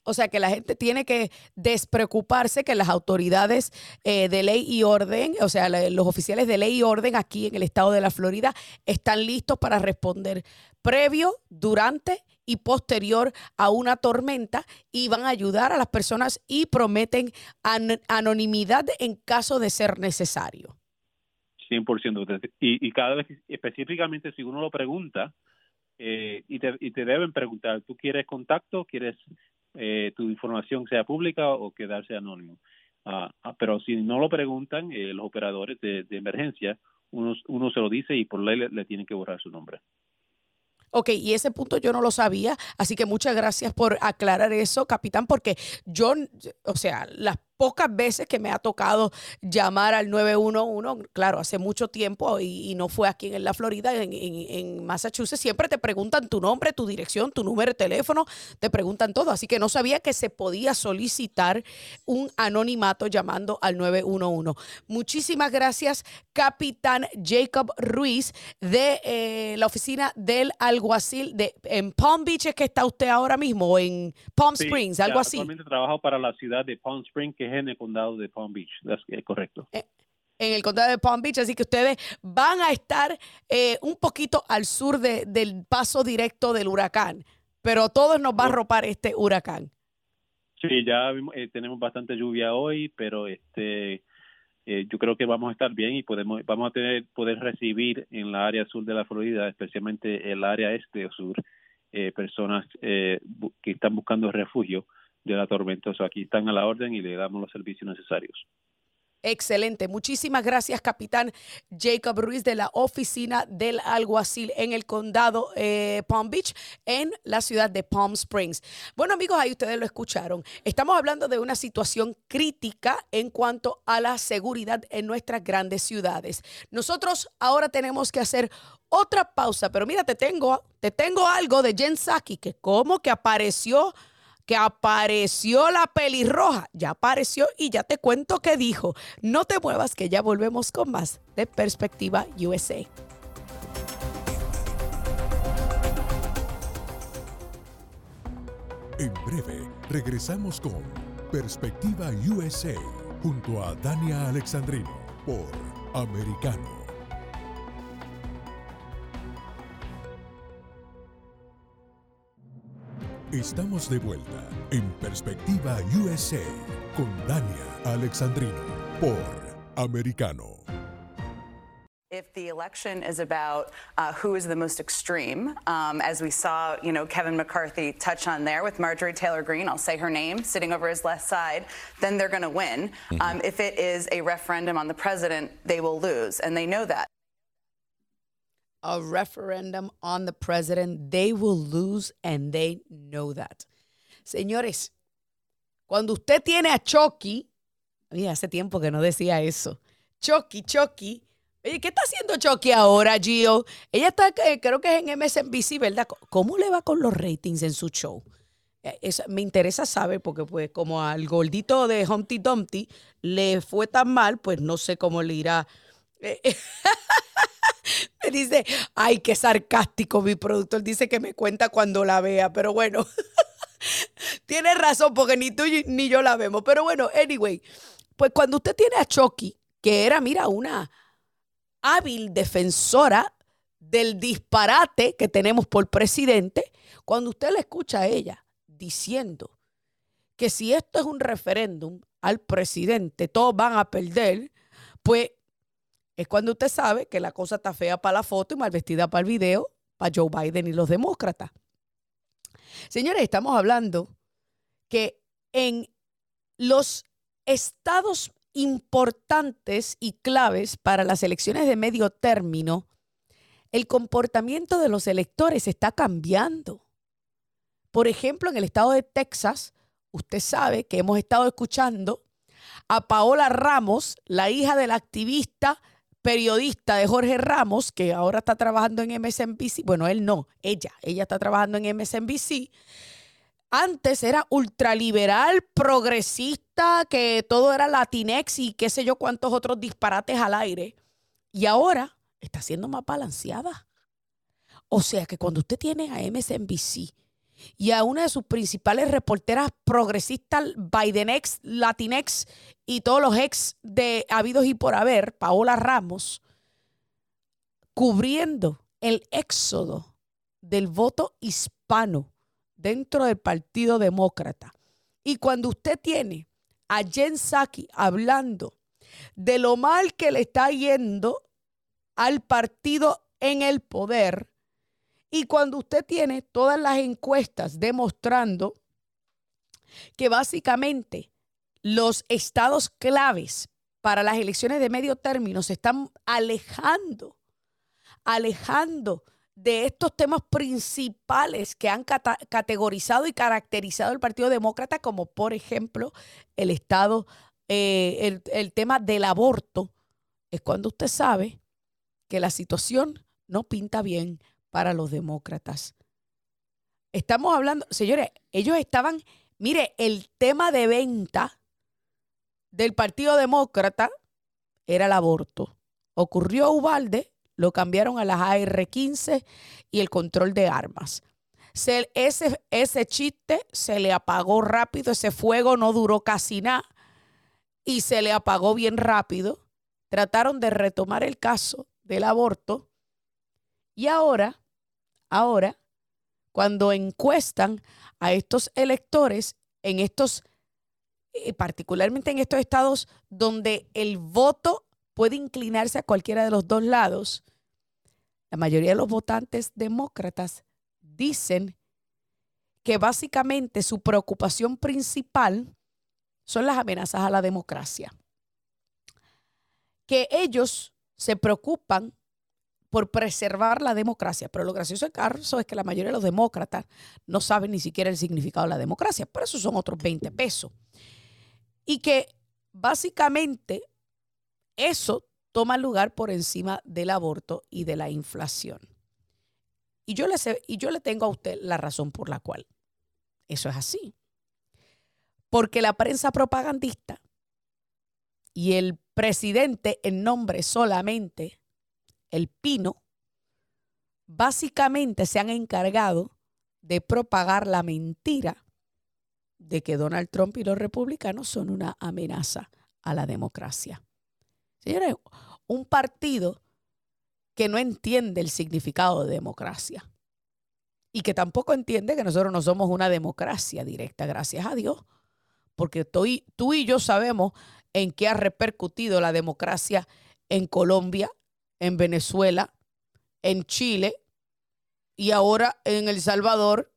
O sea que la gente tiene que despreocuparse que las autoridades eh, de ley y orden, o sea, los oficiales de ley y orden aquí en el estado de la Florida están listos para responder previo, durante y posterior a una tormenta y van a ayudar a las personas y prometen anonimidad en caso de ser necesario. 100%. Y, y cada vez, específicamente si uno lo pregunta, eh, y, te, y te deben preguntar, ¿tú quieres contacto? ¿Quieres eh, tu información sea pública o quedarse anónimo. Ah, ah, pero si no lo preguntan, eh, los operadores de, emergencia, uno, se lo dice y por ley le, le tienen que borrar su nombre. Ok, y ese punto yo no lo sabía, así que muchas gracias por aclarar eso, capitán, porque yo, o sea, las pocas veces que me ha tocado llamar al 911, claro, hace mucho tiempo y, no fue aquí en la Florida, en, Massachusetts, siempre te preguntan tu nombre, tu dirección, tu número de teléfono, te preguntan todo, así que no sabía que se podía solicitar un anonimato llamando al 911. Muchísimas gracias, capitán Jacob Ruiz de eh, la oficina del alguacil de en Palm Beach, es que está usted ahora mismo, o en Palm Springs, algo así. Actualmente trabajo para la ciudad de Palm Springs, que es en el condado de Palm Beach. Es correcto. Eh, en el condado de Palm Beach, así que ustedes van a estar eh, un poquito al sur del paso directo del huracán, pero todos nos va a ropar este huracán. Sí, ya eh, tenemos bastante lluvia hoy, pero este yo creo que vamos a estar bien y podemos vamos a tener poder recibir en la área sur de la Florida, especialmente el área este o sur, personas que están buscando refugio de la tormenta. aquí están a la orden y le damos los servicios necesarios. Excelente. Muchísimas gracias, capitán Jacob Ruiz de la oficina del alguacil en el condado eh, Palm Beach, en la ciudad de Palm Springs. Bueno, amigos, ahí ustedes lo escucharon. Estamos hablando de una situación crítica en cuanto a la seguridad en nuestras grandes ciudades. Nosotros ahora tenemos que hacer otra pausa, pero mira, te tengo, te tengo algo de Jen Saki, que como que apareció que apareció la pelirroja. Ya apareció y ya te cuento qué dijo. No te muevas que ya volvemos con más de Perspectiva USA. En breve, regresamos con Perspectiva USA junto a Dania Alexandrino por Americano. Estamos de vuelta en Perspectiva USA con Dania Alexandrino por Americano. If the election is about uh, who is the most extreme, um, as we saw, you know, Kevin McCarthy touch on there with Marjorie Taylor Greene, I'll say her name, sitting over his left side, then they're going to win. Mm-hmm. Um, if it is a referendum on the president, they will lose, and they know that. A referendum on the president, they will lose, and they know that. Señores, cuando usted tiene a Chucky, mira, hace tiempo que no decía eso. Chucky, Chucky Oye, ¿qué está haciendo Chucky ahora, Gio? Ella está, eh, creo que es en MSNBC, ¿verdad? ¿Cómo le va con los ratings en su show? Eh, me interesa saber, porque pues como al gordito de Humpty Dumpty le fue tan mal, pues no sé cómo le irá. Me dice, ay, qué sarcástico mi productor. Dice que me cuenta cuando la vea, pero bueno, tiene razón, porque ni tú ni yo la vemos. Pero bueno, anyway, pues cuando usted tiene a Chucky, que era, mira, una hábil defensora del disparate que tenemos por presidente, cuando usted le escucha a ella diciendo que si esto es un referéndum al presidente, todos van a perder, pues es cuando usted sabe que la cosa está fea para la foto y mal vestida para el video, para Joe Biden y los demócratas. Señores, estamos hablando que en los estados importantes y claves para las elecciones de medio término, el comportamiento de los electores está cambiando. Por ejemplo, en el estado de Texas, usted sabe que hemos estado escuchando a Paola Ramos, la hija del activista periodista de Jorge Ramos, que ahora está trabajando en MSNBC. Bueno, él no, ella, ella está trabajando en MSNBC antes era ultraliberal, progresista, que todo era latinex y qué sé yo cuántos otros disparates al aire. Y ahora está siendo más balanceada. O sea que cuando usted tiene a MSNBC y a una de sus principales reporteras progresistas, Bidenex, Latinex y todos los ex de habidos y por haber, Paola Ramos, cubriendo el éxodo del voto hispano dentro del Partido Demócrata. Y cuando usted tiene a Jen Psaki hablando de lo mal que le está yendo al partido en el poder, y cuando usted tiene todas las encuestas demostrando que básicamente los estados claves para las elecciones de medio término se están alejando, alejando de estos temas principales que han categorizado y caracterizado el Partido Demócrata, como por ejemplo el Estado, eh, el, el tema del aborto, es cuando usted sabe que la situación no pinta bien para los demócratas. Estamos hablando, señores, ellos estaban, mire, el tema de venta del Partido Demócrata era el aborto. Ocurrió Ubalde lo cambiaron a las AR-15 y el control de armas. ese, ese chiste se le apagó rápido, ese fuego no duró casi nada y se le apagó bien rápido. Trataron de retomar el caso del aborto y ahora, ahora, cuando encuestan a estos electores en estos, eh, particularmente en estos estados donde el voto puede inclinarse a cualquiera de los dos lados, la mayoría de los votantes demócratas dicen que básicamente su preocupación principal son las amenazas a la democracia. Que ellos se preocupan por preservar la democracia. Pero lo gracioso del caso es que la mayoría de los demócratas no saben ni siquiera el significado de la democracia. Pero eso son otros 20 pesos. Y que básicamente eso toma lugar por encima del aborto y de la inflación. Y yo, le y yo le tengo a usted la razón por la cual eso es así. Porque la prensa propagandista y el presidente en nombre solamente, el Pino, básicamente se han encargado de propagar la mentira de que Donald Trump y los republicanos son una amenaza a la democracia. Señores, un partido que no entiende el significado de democracia y que tampoco entiende que nosotros no somos una democracia directa, gracias a Dios, porque tú y, yo sabemos en qué ha repercutido la democracia en Colombia, en Venezuela, en Chile y ahora en El Salvador,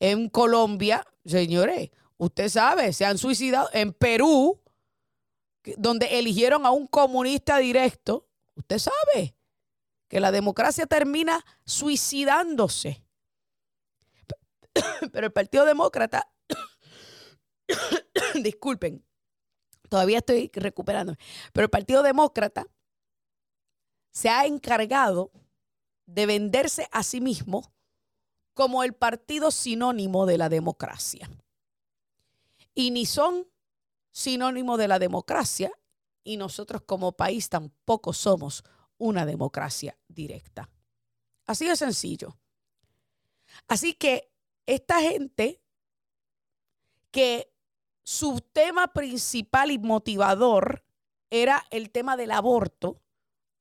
en Colombia, señores, usted sabe, se han suicidado en Perú, donde eligieron a un comunista directo, usted sabe que la democracia termina suicidándose. Pero el Partido Demócrata, disculpen, todavía estoy recuperando, pero el Partido Demócrata se ha encargado de venderse a sí mismo como el partido sinónimo de la democracia. Y ni son sinónimo de la democracia y nosotros como país tampoco somos una democracia directa. Así de sencillo. Así que esta gente que su tema principal y motivador era el tema del aborto,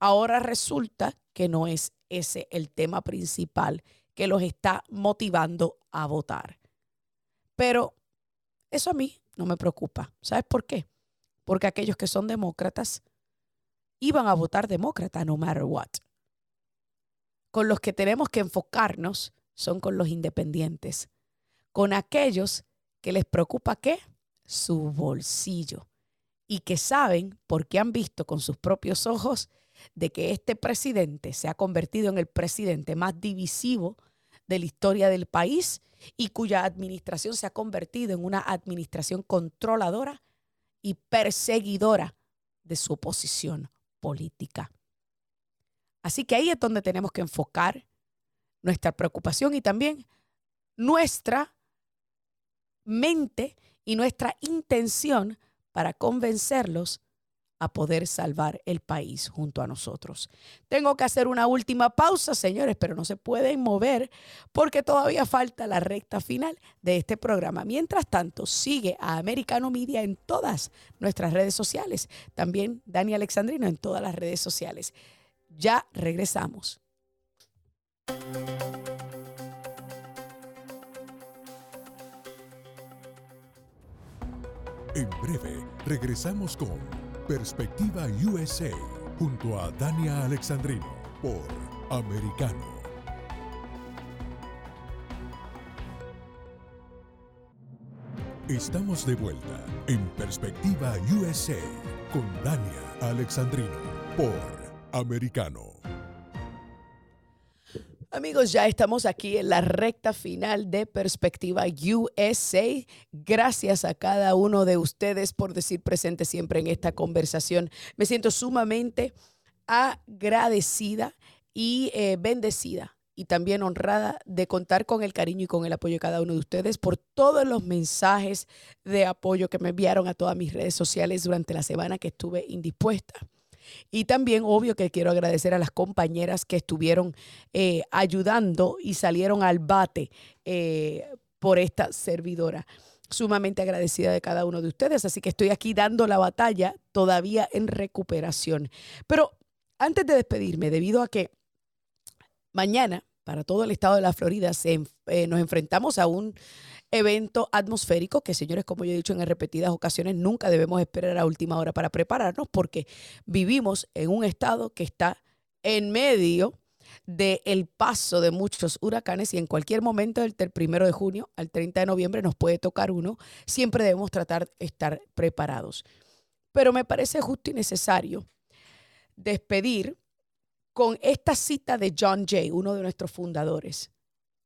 ahora resulta que no es ese el tema principal que los está motivando a votar. Pero eso a mí no me preocupa. ¿Sabes por qué? Porque aquellos que son demócratas iban a votar demócrata no matter what. Con los que tenemos que enfocarnos son con los independientes, con aquellos que les preocupa qué? Su bolsillo y que saben, porque han visto con sus propios ojos, de que este presidente se ha convertido en el presidente más divisivo de la historia del país y cuya administración se ha convertido en una administración controladora y perseguidora de su oposición política. Así que ahí es donde tenemos que enfocar nuestra preocupación y también nuestra mente y nuestra intención para convencerlos a poder salvar el país junto a nosotros. Tengo que hacer una última pausa, señores, pero no se pueden mover porque todavía falta la recta final de este programa. Mientras tanto, sigue a Americano Media en todas nuestras redes sociales. También Dani Alexandrino en todas las redes sociales. Ya regresamos. En breve, regresamos con Perspectiva USA junto a Dania Alexandrino por Americano. Estamos de vuelta en Perspectiva USA con Dania Alexandrino por Americano. Amigos, ya estamos aquí en la recta final de Perspectiva USA. Gracias a cada uno de ustedes por decir presente siempre en esta conversación. Me siento sumamente agradecida y eh, bendecida y también honrada de contar con el cariño y con el apoyo de cada uno de ustedes por todos los mensajes de apoyo que me enviaron a todas mis redes sociales durante la semana que estuve indispuesta. Y también, obvio, que quiero agradecer a las compañeras que estuvieron eh, ayudando y salieron al bate eh, por esta servidora. Sumamente agradecida de cada uno de ustedes, así que estoy aquí dando la batalla todavía en recuperación. Pero antes de despedirme, debido a que mañana para todo el estado de la Florida eh, nos enfrentamos a un evento atmosférico que, señores, como yo he dicho en repetidas ocasiones, nunca debemos esperar a última hora para prepararnos porque vivimos en un estado que está en medio del paso de muchos huracanes y en cualquier momento del primero de junio al 30 de noviembre nos puede tocar uno. Siempre debemos tratar de estar preparados. Pero me parece justo y necesario despedir con esta cita de John Jay, uno de nuestros fundadores.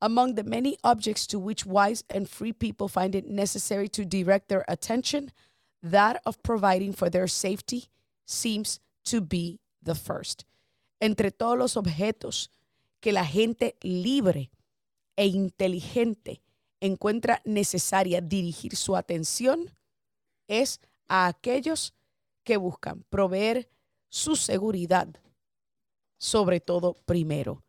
Among the many objects to which wise and free people find it necessary to direct their attention, that of providing for their safety seems to be the first. Entre todos los objetos que la gente libre e inteligente encuentra necesaria dirigir su atención, es a aquellos que buscan proveer su seguridad, sobre todo primero.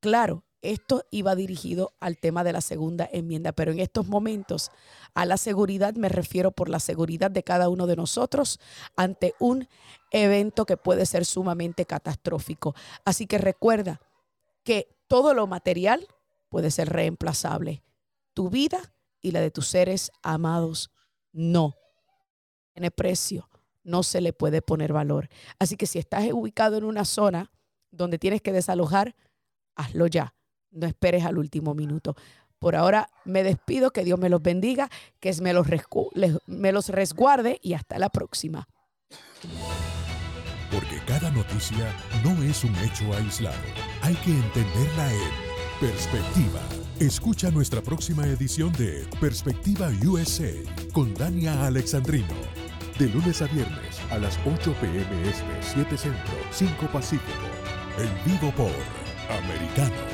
Claro, esto iba dirigido al tema de la segunda enmienda, pero en estos momentos a la seguridad me refiero por la seguridad de cada uno de nosotros ante un evento que puede ser sumamente catastrófico. Así que recuerda que todo lo material puede ser reemplazable. Tu vida y la de tus seres amados no. Tiene precio, no se le puede poner valor. Así que si estás ubicado en una zona donde tienes que desalojar, hazlo ya. No esperes al último minuto. Por ahora me despido, que Dios me los bendiga, que me los, resguarde y hasta la próxima. Porque cada noticia no es un hecho aislado. Hay que entenderla en perspectiva. Escucha nuestra próxima edición de Perspectiva USA con Dania Alexandrino. De lunes a viernes a las 8 pm este, 7 centro, 5 pacífico. En vivo por Americano.